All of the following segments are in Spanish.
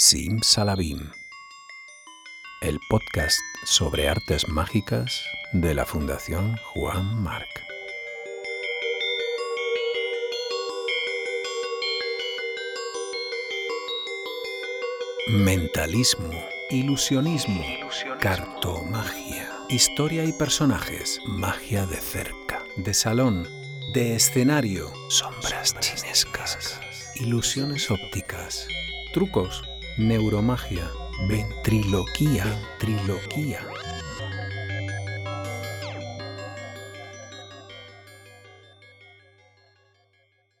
Sim Salabim, el podcast sobre artes mágicas de la Fundación Juan Marc. Mentalismo, ilusionismo, cartomagia, historia y personajes, magia de cerca, de salón, de escenario, sombras chinescas, ilusiones ópticas, trucos, neuromagia, ventriloquía, ventriloquía.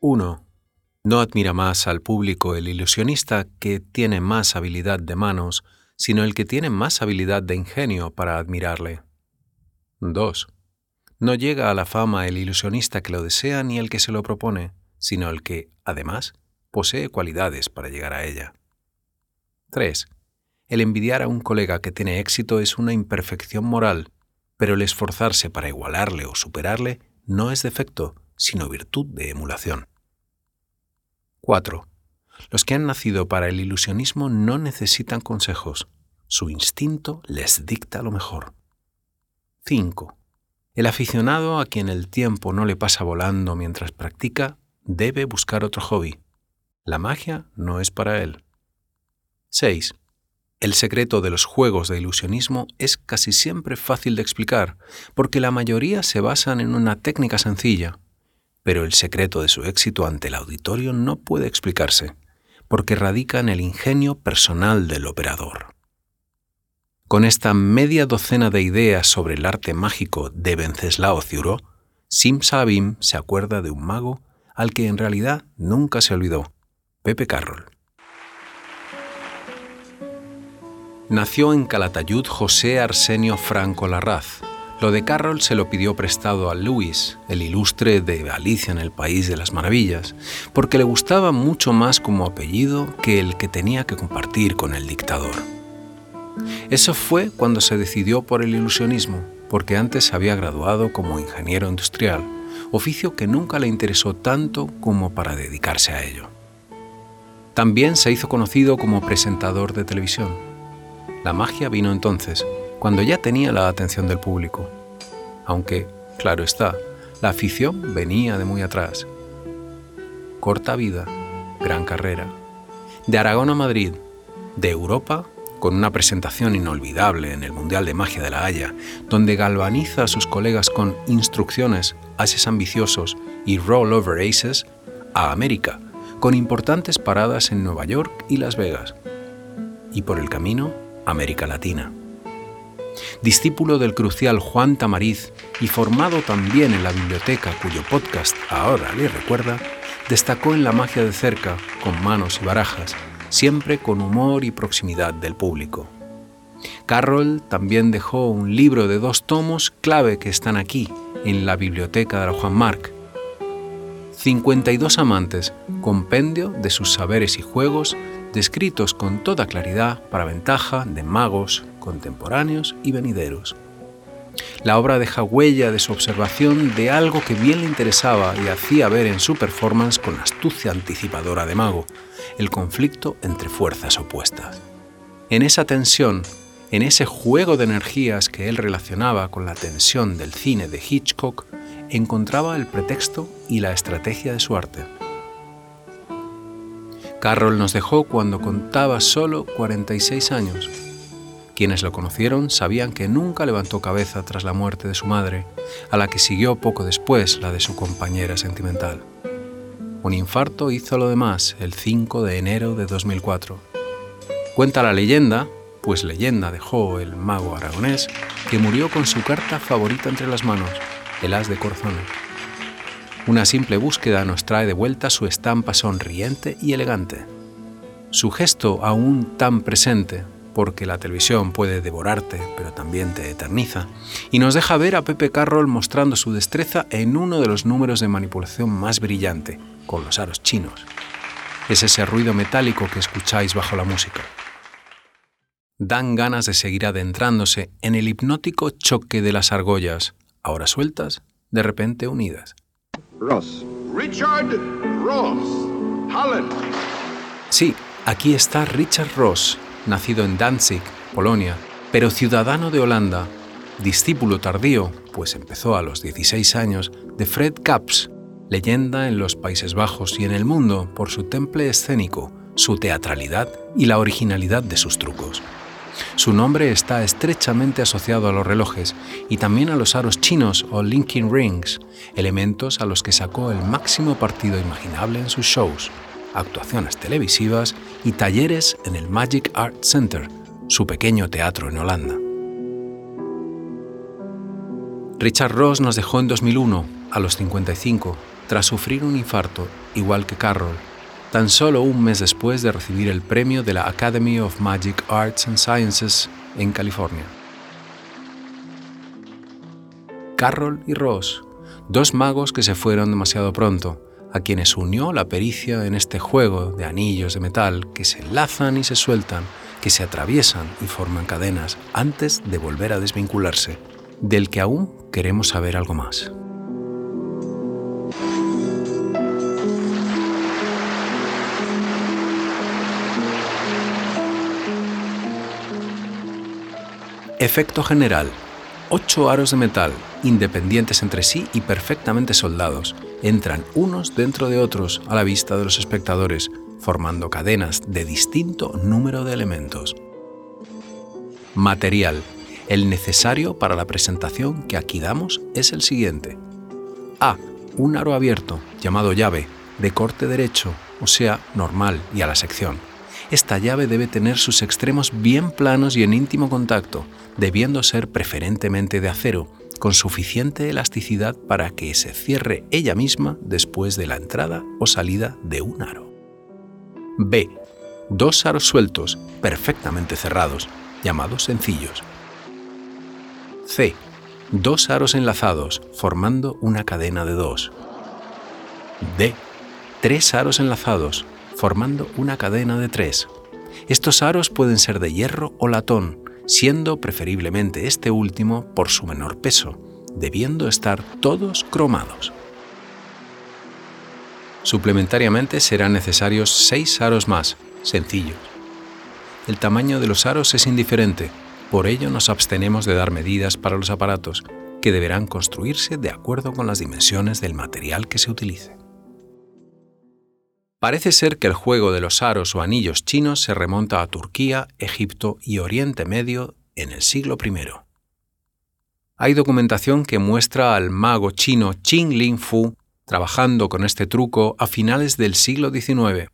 Uno. No admira más al público el ilusionista que tiene más habilidad de manos, sino el que tiene más habilidad de ingenio para admirarle. 2. No llega a la fama el ilusionista que lo desea ni el que se lo propone, sino el que, además, posee cualidades para llegar a ella. 3. El envidiar a un colega que tiene éxito es una imperfección moral, pero el esforzarse para igualarle o superarle no es defecto, sino virtud de emulación. 4. Los que han nacido para el ilusionismo no necesitan consejos. Su instinto les dicta lo mejor. 5. El aficionado a quien el tiempo no le pasa volando mientras practica debe buscar otro hobby. La magia no es para él. 6. El secreto de los juegos de ilusionismo es casi siempre fácil de explicar, porque la mayoría se basan en una técnica sencilla, pero el secreto de su éxito ante el auditorio no puede explicarse, porque radica en el ingenio personal del operador. Con esta media docena de ideas sobre el arte mágico de Venceslao Ciuró, Sim Salabim se acuerda de un mago al que en realidad nunca se olvidó, Pepe Carroll. Nació en Calatayud José Arsenio Franco Larraz. Lo de Carroll se lo pidió prestado a Luis, el ilustre de Alicia en el País de las Maravillas, porque le gustaba mucho más como apellido que el que tenía que compartir con el dictador. Eso fue cuando se decidió por el ilusionismo, porque antes había graduado como ingeniero industrial, oficio que nunca le interesó tanto como para dedicarse a ello. También se hizo conocido como presentador de televisión la magia vino entonces, cuando ya tenía la atención del público. Aunque, claro está, la afición venía de muy atrás. Corta vida, gran carrera. De Aragón a Madrid, de Europa, con una presentación inolvidable en el Mundial de Magia de la Haya, donde galvaniza a sus colegas con instrucciones, ases ambiciosos y roll-over aces, a América, con importantes paradas en Nueva York y Las Vegas. Y por el camino, América Latina. Discípulo del crucial Juan Tamariz y formado también en la biblioteca cuyo podcast ahora le recuerda, destacó en la magia de cerca, con manos y barajas, siempre con humor y proximidad del público. Carroll también dejó un libro de dos tomos clave que están aquí, en la biblioteca de la Juan Marc. 52 amantes, compendio de sus saberes y juegos descritos con toda claridad para ventaja de magos contemporáneos y venideros. La obra deja huella de su observación de algo que bien le interesaba y hacía ver en su performance con astucia anticipadora de mago, el conflicto entre fuerzas opuestas. En esa tensión, en ese juego de energías que él relacionaba con la tensión del cine de Hitchcock, encontraba el pretexto y la estrategia de su arte. Carroll nos dejó cuando contaba solo 46 años. Quienes lo conocieron sabían que nunca levantó cabeza tras la muerte de su madre, a la que siguió poco después la de su compañera sentimental. Un infarto hizo lo demás el 5 de enero de 2004. Cuenta la leyenda, pues leyenda dejó el mago aragonés, que murió con su carta favorita entre las manos, el as de corazones. Una simple búsqueda nos trae de vuelta su estampa sonriente y elegante. Su gesto aún tan presente, porque la televisión puede devorarte, pero también te eterniza, y nos deja ver a Pepe Carroll mostrando su destreza en uno de los números de manipulación más brillante, con los aros chinos. Es ese ruido metálico que escucháis bajo la música. Dan ganas de seguir adentrándose en el hipnótico choque de las argollas, ahora sueltas, de repente unidas. Ross. Richard Ross. Holland. Sí, Aquí está Richard Ross, nacido en Danzig, Polonia, pero ciudadano de Holanda, discípulo tardío, pues empezó a los 16 años, de Fred Kaps, leyenda en los Países Bajos y en el mundo por su temple escénico, su teatralidad y la originalidad de sus trucos. Su nombre está estrechamente asociado a los relojes y también a los aros chinos o linking rings, elementos a los que sacó el máximo partido imaginable en sus shows, actuaciones televisivas y talleres en el Magic Art Center, su pequeño teatro en Holanda. Richard Ross nos dejó en 2001, a los 55, tras sufrir un infarto, igual que Carroll, tan solo un mes después de recibir el premio de la Academy of Magic Arts and Sciences en California. Carroll y Ross, dos magos que se fueron demasiado pronto, a quienes unió la pericia en este juego de anillos de metal que se enlazan y se sueltan, que se atraviesan y forman cadenas antes de volver a desvincularse, del que aún queremos saber algo más. Efecto general. Ocho aros de metal, independientes entre sí y perfectamente soldados, entran unos dentro de otros a la vista de los espectadores, formando cadenas de distinto número de elementos. Material. El necesario para la presentación que aquí damos es el siguiente. A. Un aro abierto, llamado llave, de corte derecho, o sea, normal y a la sección. Esta llave debe tener sus extremos bien planos y en íntimo contacto, debiendo ser preferentemente de acero, con suficiente elasticidad para que se cierre ella misma después de la entrada o salida de un aro. B. Dos aros sueltos, perfectamente cerrados, llamados sencillos. C. Dos aros enlazados, formando una cadena de dos. D. Tres aros enlazados, formando una cadena de tres. Estos aros pueden ser de hierro o latón, siendo preferiblemente este último por su menor peso, debiendo estar todos cromados. Suplementariamente serán necesarios seis aros más, sencillos. El tamaño de los aros es indiferente, por ello nos abstenemos de dar medidas para los aparatos, que deberán construirse de acuerdo con las dimensiones del material que se utilice. Parece ser que el juego de los aros o anillos chinos se remonta a Turquía, Egipto y Oriente Medio en el siglo I. Hay documentación que muestra al mago chino Qin Ling Fu trabajando con este truco a finales del siglo XIX.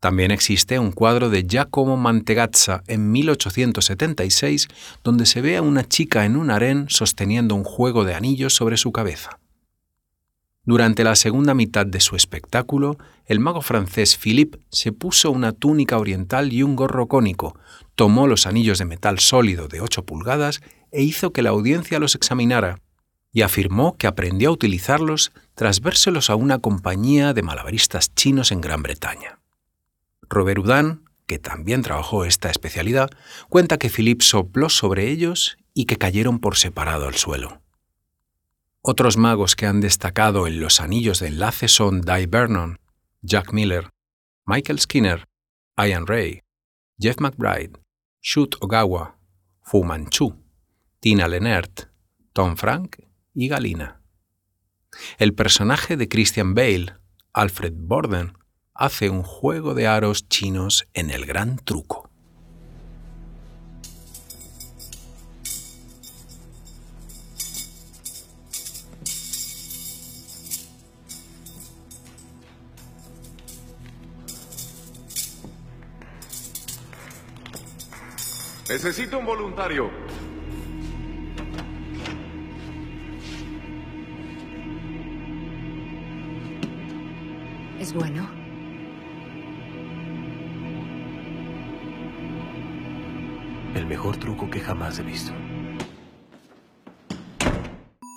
También existe un cuadro de Giacomo Mantegazza en 1876 donde se ve a una chica en un harén sosteniendo un juego de anillos sobre su cabeza. Durante la segunda mitad de su espectáculo, el mago francés Philippe se puso una túnica oriental y un gorro cónico, tomó los anillos de metal sólido de 8 pulgadas e hizo que la audiencia los examinara, y afirmó que aprendió a utilizarlos tras vérselos a una compañía de malabaristas chinos en Gran Bretaña. Robert Houdin, que también trabajó esta especialidad, cuenta que Philippe sopló sobre ellos y que cayeron por separado al suelo. Otros magos que han destacado en los anillos de enlace son Di Vernon, Jack Miller, Michael Skinner, Ian Ray, Jeff McBride, Shut Ogawa, Fu Manchu, Tina Lenert, Tom Frank y Galina. El personaje de Christian Bale, Alfred Borden, hace un juego de aros chinos en el gran truco. Necesito un voluntario. ¿Es bueno? El mejor truco que jamás he visto.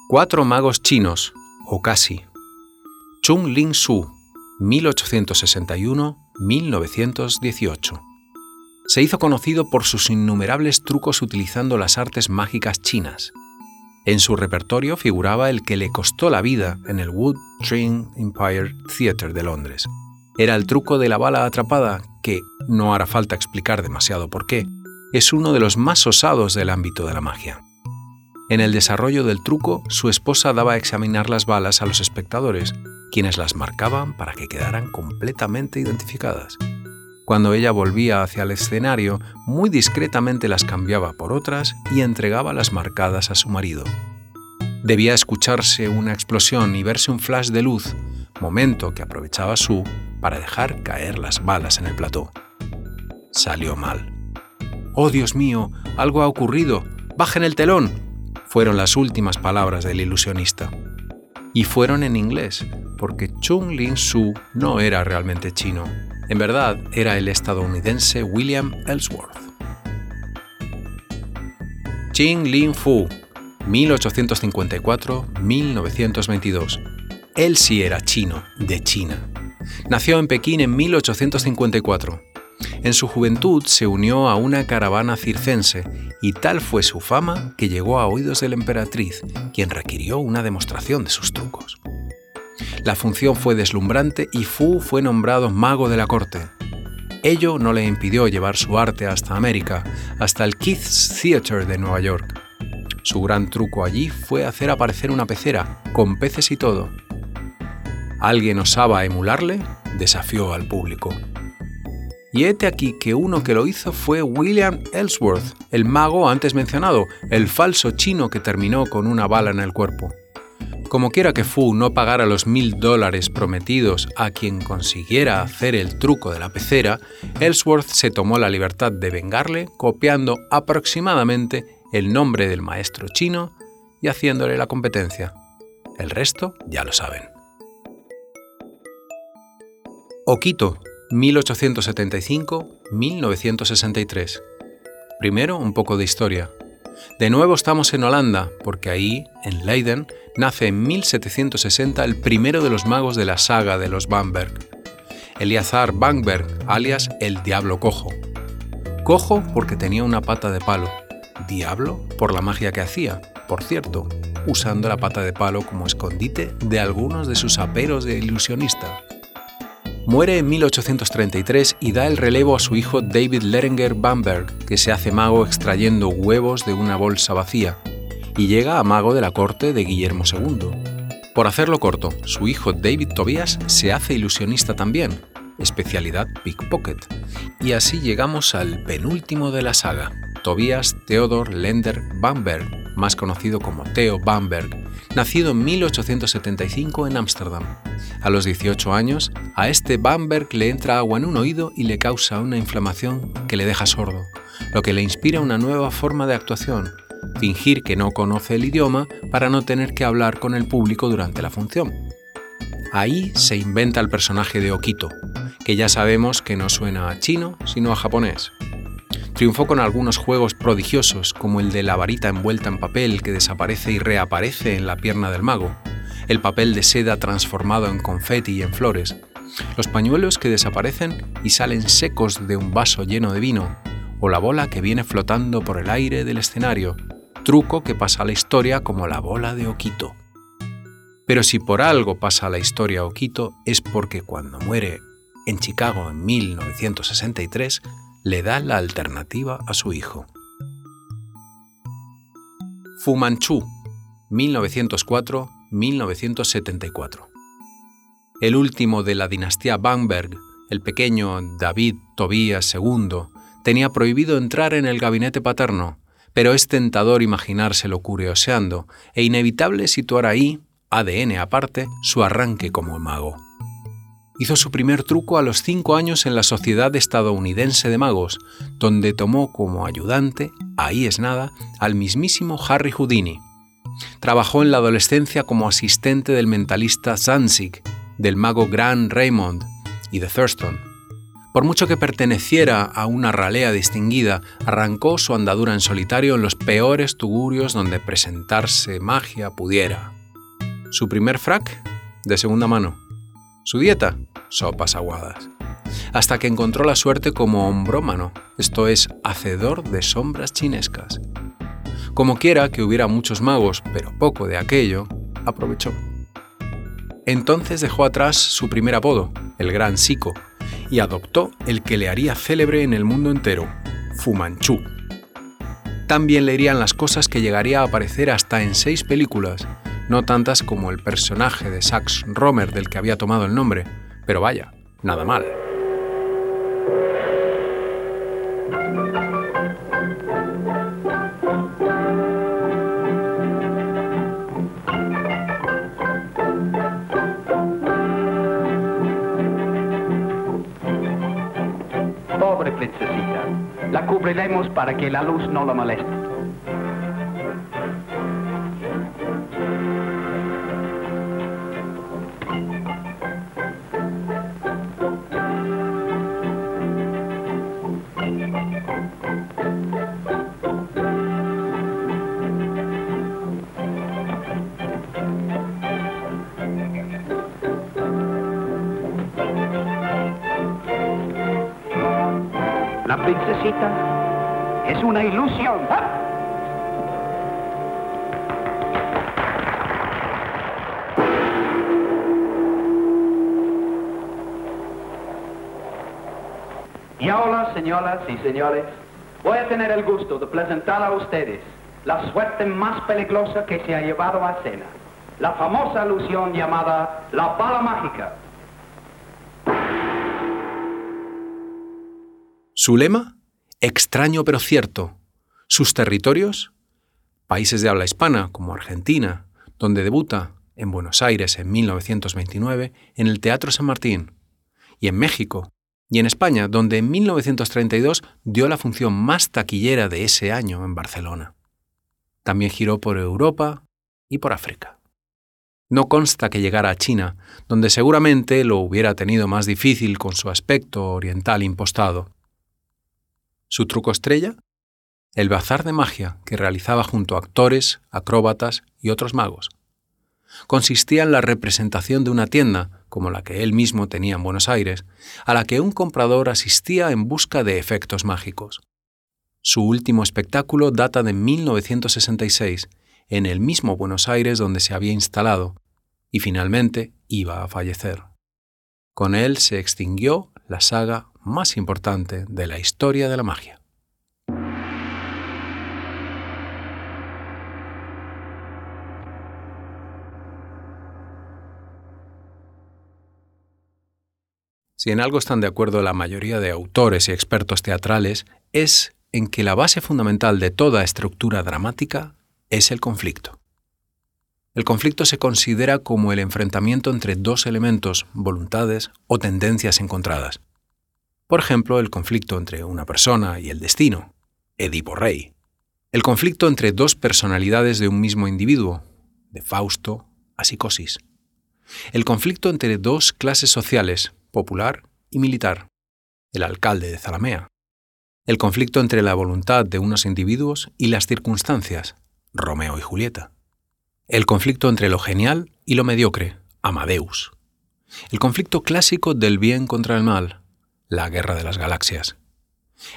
Cuatro magos chinos, o casi. Chung Ling Su, 1861-1918 se hizo conocido por sus innumerables trucos utilizando las artes mágicas chinas. En su repertorio figuraba el que le costó la vida en el Wood Train Empire Theatre de Londres. Era el truco de la bala atrapada, que no hará falta explicar demasiado por qué, es uno de los más osados del ámbito de la magia. En el desarrollo del truco, su esposa daba a examinar las balas a los espectadores, quienes las marcaban para que quedaran completamente identificadas. Cuando ella volvía hacia el escenario, muy discretamente las cambiaba por otras y entregaba las marcadas a su marido. Debía escucharse una explosión y verse un flash de luz, momento que aprovechaba Sue para dejar caer las balas en el plató. Salió mal. ¡Oh, Dios mío! Algo ha ocurrido. ¡Bajen el telón! Fueron las últimas palabras del ilusionista. Y fueron en inglés, porque Chung Lin Su no era realmente chino. En verdad, era el estadounidense William Ellsworth. Ching Lin Fu, 1854-1922. Él sí era chino, de China. Nació en Pekín en 1854. En su juventud se unió a una caravana circense y tal fue su fama que llegó a oídos de la emperatriz, quien requirió una demostración de sus trucos. La función fue deslumbrante y Fu fue nombrado mago de la corte. Ello no le impidió llevar su arte hasta América, hasta el Keith's Theatre de Nueva York. Su gran truco allí fue hacer aparecer una pecera, con peces y todo. ¿Alguien osaba emularle? desafió al público. Y hete aquí que uno que lo hizo fue William Ellsworth, el mago antes mencionado, el falso chino que terminó con una bala en el cuerpo. Como quiera que Fu no pagara los mil dólares prometidos a quien consiguiera hacer el truco de la pecera, Ellsworth se tomó la libertad de vengarle copiando aproximadamente el nombre del maestro chino y haciéndole la competencia. El resto ya lo saben. Okito, 1875-1963. Primero un poco de historia. De nuevo estamos en Holanda, porque ahí, en Leiden, nace en 1760 el primero de los magos de la saga de los Bamberg, Eliazar Bamberg, alias el Diablo Cojo. Cojo porque tenía una pata de palo, Diablo por la magia que hacía, por cierto, usando la pata de palo como escondite de algunos de sus aperos de ilusionista. Muere en 1833 y da el relevo a su hijo David Leringer Bamberg, que se hace mago extrayendo huevos de una bolsa vacía, y llega a mago de la corte de Guillermo II. Por hacerlo corto, su hijo David Tobias se hace ilusionista también, especialidad pickpocket, y así llegamos al penúltimo de la saga, Tobias Theodor Lender Bamberg, más conocido como Theo Bamberg, nacido en 1875 en Ámsterdam. A los 18 años, a este Bamberg le entra agua en un oído y le causa una inflamación que le deja sordo, lo que le inspira una nueva forma de actuación, fingir que no conoce el idioma para no tener que hablar con el público durante la función. Ahí se inventa el personaje de Okito, que ya sabemos que no suena a chino, sino a japonés. Triunfó con algunos juegos prodigiosos, como el de la varita envuelta en papel que desaparece y reaparece en la pierna del mago, el papel de seda transformado en confeti y en flores, los pañuelos que desaparecen y salen secos de un vaso lleno de vino, o la bola que viene flotando por el aire del escenario, truco que pasa a la historia como la bola de Okito. Pero si por algo pasa a la historia Okito es porque cuando muere en Chicago en 1963, le da la alternativa a su hijo. Fu Manchu, 1904-1974. El último de la dinastía Bamberg, el pequeño David Tobías II, tenía prohibido entrar en el gabinete paterno, pero es tentador imaginárselo curioseando e inevitable situar ahí, ADN aparte, su arranque como mago hizo su primer truco a los cinco años en la Sociedad Estadounidense de Magos, donde tomó como ayudante, ahí es nada, al mismísimo Harry Houdini. Trabajó en la adolescencia como asistente del mentalista Zanzig, del mago Gran Raymond y de Thurston. Por mucho que perteneciera a una ralea distinguida, arrancó su andadura en solitario en los peores tugurios donde presentarse magia pudiera. Su primer frac, de segunda mano. Su dieta, sopas aguadas. Hasta que encontró la suerte como hombrómano, esto es, hacedor de sombras chinescas. Como quiera que hubiera muchos magos, pero poco de aquello, aprovechó. Entonces dejó atrás su primer apodo, el Gran Sico, y adoptó el que le haría célebre en el mundo entero, Fu Manchu. También le irían las cosas que llegaría a aparecer hasta en seis películas, no tantas como el personaje de Sax Romer del que había tomado el nombre, pero vaya, nada mal. Pobre princesita. La cubriremos para que la luz no la moleste. Princesita es una ilusión. ¡Ah! Y ahora, señoras y señores, voy a tener el gusto de presentar a ustedes la suerte más peligrosa que se ha llevado a escena. La famosa ilusión llamada la bala mágica. Su lema, extraño pero cierto. Sus territorios, países de habla hispana como Argentina, donde debuta en Buenos Aires en 1929 en el Teatro San Martín, y en México, y en España, donde en 1932 dio la función más taquillera de ese año en Barcelona. También giró por Europa y por África. No consta que llegara a China, donde seguramente lo hubiera tenido más difícil con su aspecto oriental impostado. Su truco estrella, el bazar de magia que realizaba junto a actores, acróbatas y otros magos. Consistía en la representación de una tienda, como la que él mismo tenía en Buenos Aires, a la que un comprador asistía en busca de efectos mágicos. Su último espectáculo data de 1966, en el mismo Buenos Aires donde se había instalado, y finalmente iba a fallecer. Con él se extinguió la saga más importante de la historia de la magia. Si en algo están de acuerdo la mayoría de autores y expertos teatrales, es en que la base fundamental de toda estructura dramática es el conflicto. El conflicto se considera como el enfrentamiento entre dos elementos, voluntades o tendencias encontradas. Por ejemplo, el conflicto entre una persona y el destino, Edipo Rey. El conflicto entre dos personalidades de un mismo individuo, de Fausto a Psicosis. El conflicto entre dos clases sociales, popular y militar, el alcalde de Zalamea. El conflicto entre la voluntad de unos individuos y las circunstancias, Romeo y Julieta. El conflicto entre lo genial y lo mediocre, Amadeus. El conflicto clásico del bien contra el mal, la guerra de las galaxias.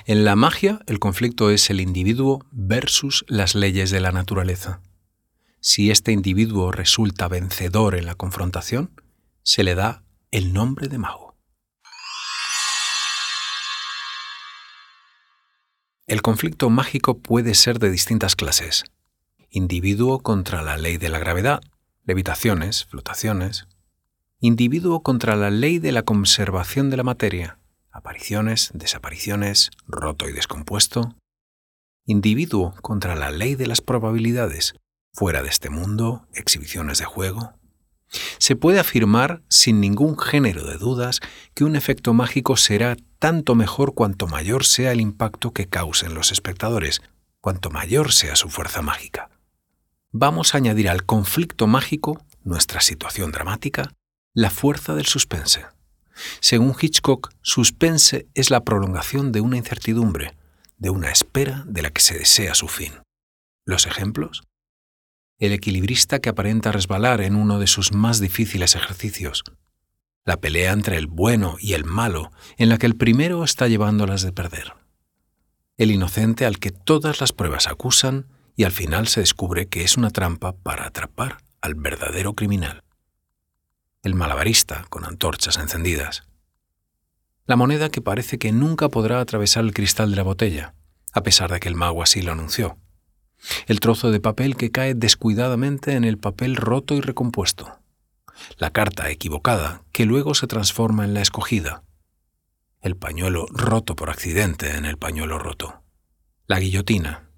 En la magia, el conflicto es el individuo versus las leyes de la naturaleza. Si este individuo resulta vencedor en la confrontación, se le da el nombre de mago. El conflicto mágico puede ser de distintas clases. Individuo contra la ley de la gravedad, levitaciones, flotaciones. Individuo contra la ley de la conservación de la materia, apariciones, desapariciones, roto y descompuesto. Individuo contra la ley de las probabilidades, fuera de este mundo, exhibiciones de juego. Se puede afirmar sin ningún género de dudas que un efecto mágico será tanto mejor cuanto mayor sea el impacto que causen los espectadores, cuanto mayor sea su fuerza mágica. Vamos a añadir al conflicto mágico, nuestra situación dramática, la fuerza del suspense. Según Hitchcock, suspense es la prolongación de una incertidumbre, de una espera de la que se desea su fin. ¿Los ejemplos? El equilibrista que aparenta resbalar en uno de sus más difíciles ejercicios. La pelea entre el bueno y el malo, en la que el primero está llevándolas de perder. El inocente al que todas las pruebas acusan y al final se descubre que es una trampa para atrapar al verdadero criminal el malabarista con antorchas encendidas. La moneda que parece que nunca podrá atravesar el cristal de la botella, a pesar de que el mago así lo anunció. El trozo de papel que cae descuidadamente en el papel roto y recompuesto. La carta equivocada que luego se transforma en la escogida. El pañuelo roto por accidente en el pañuelo roto. La guillotina,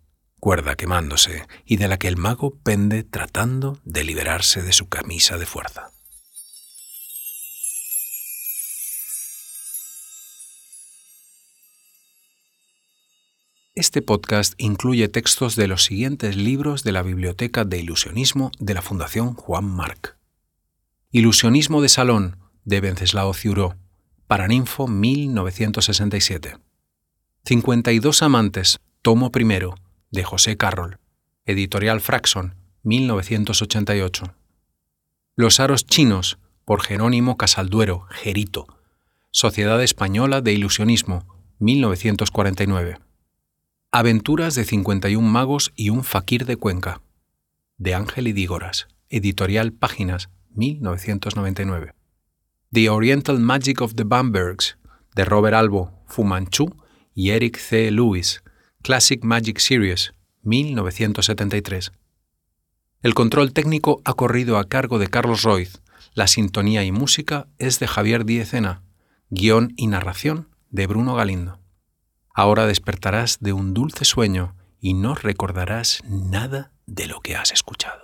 cuerda quemándose y de la que el mago pende tratando de liberarse de su camisa de fuerza. Este podcast incluye textos de los siguientes libros de la Biblioteca de Ilusionismo de la Fundación Juan Marc. Ilusionismo de Salón, de Venceslao Ciuró, Paraninfo 1967. 52 Amantes, tomo primero, de José Carroll, Editorial Fraxon, 1988. Los Aros Chinos, por Jerónimo Casalduero, Gerito, Sociedad Española de Ilusionismo, 1949. Aventuras de 51 magos y un faquir de Cuenca, de Ángel y Dígoras, editorial Páginas, 1999. The Oriental Magic of the Bambergs, de Robert Albo, Fu Manchu y Eric C. Lewis, Classic Magic Series, 1973. El control técnico ha corrido a cargo de Carlos Roiz, la sintonía y música es de Javier Diezena, guion y narración de Bruno Galindo. Ahora despertarás de un dulce sueño y no recordarás nada de lo que has escuchado.